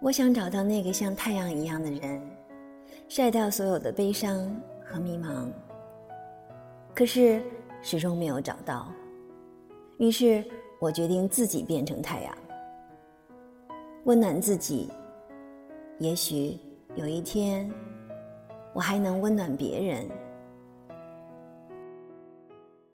我想找到那个像太阳一样的人晒掉所有的悲伤和迷茫。可是始终没有找到于是我决定自己变成太阳。温暖自己也许有一天我还能温暖别人